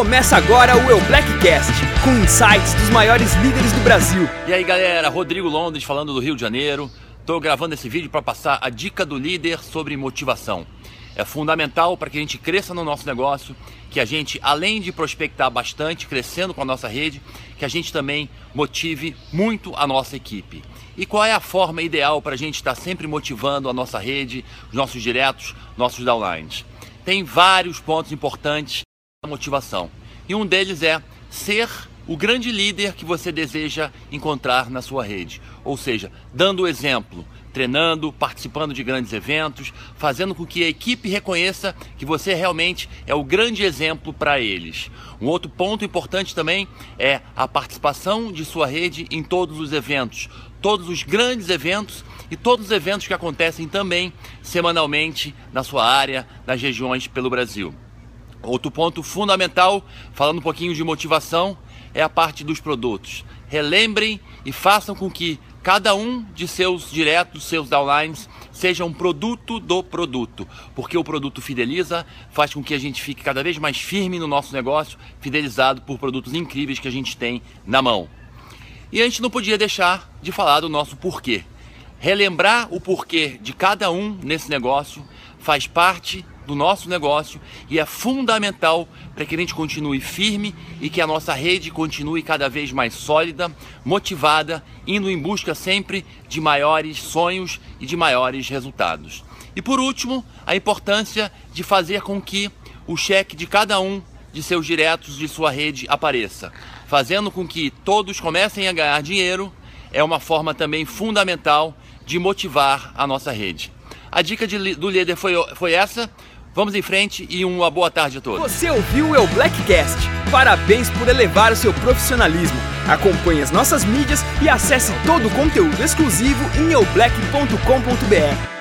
Começa agora o Eu Blackcast, com insights dos maiores líderes do Brasil. E aí galera, Rodrigo Londres falando do Rio de Janeiro. Estou gravando esse vídeo para passar a dica do líder sobre motivação. É fundamental para que a gente cresça no nosso negócio, que a gente, além de prospectar bastante, crescendo com a nossa rede, que a gente também motive muito a nossa equipe. E qual é a forma ideal para a gente estar sempre motivando a nossa rede, os nossos diretos, nossos downlines? Tem vários pontos importantes motivação. E um deles é ser o grande líder que você deseja encontrar na sua rede. Ou seja, dando o exemplo, treinando, participando de grandes eventos, fazendo com que a equipe reconheça que você realmente é o grande exemplo para eles. Um outro ponto importante também é a participação de sua rede em todos os eventos, todos os grandes eventos e todos os eventos que acontecem também semanalmente na sua área, nas regiões pelo Brasil. Outro ponto fundamental, falando um pouquinho de motivação, é a parte dos produtos. Relembrem e façam com que cada um de seus diretos, seus downlines, seja um produto do produto, porque o produto fideliza, faz com que a gente fique cada vez mais firme no nosso negócio, fidelizado por produtos incríveis que a gente tem na mão. E a gente não podia deixar de falar do nosso porquê. Relembrar o porquê de cada um nesse negócio faz parte do nosso negócio e é fundamental para que a gente continue firme e que a nossa rede continue cada vez mais sólida, motivada, indo em busca sempre de maiores sonhos e de maiores resultados. E por último, a importância de fazer com que o cheque de cada um de seus diretos de sua rede apareça, fazendo com que todos comecem a ganhar dinheiro, é uma forma também fundamental de motivar a nossa rede. A dica de, do líder foi, foi essa. Vamos em frente e uma boa tarde a todos. Você ouviu o Blackcast. Parabéns por elevar o seu profissionalismo. Acompanhe as nossas mídias e acesse todo o conteúdo exclusivo em eublack.com.br.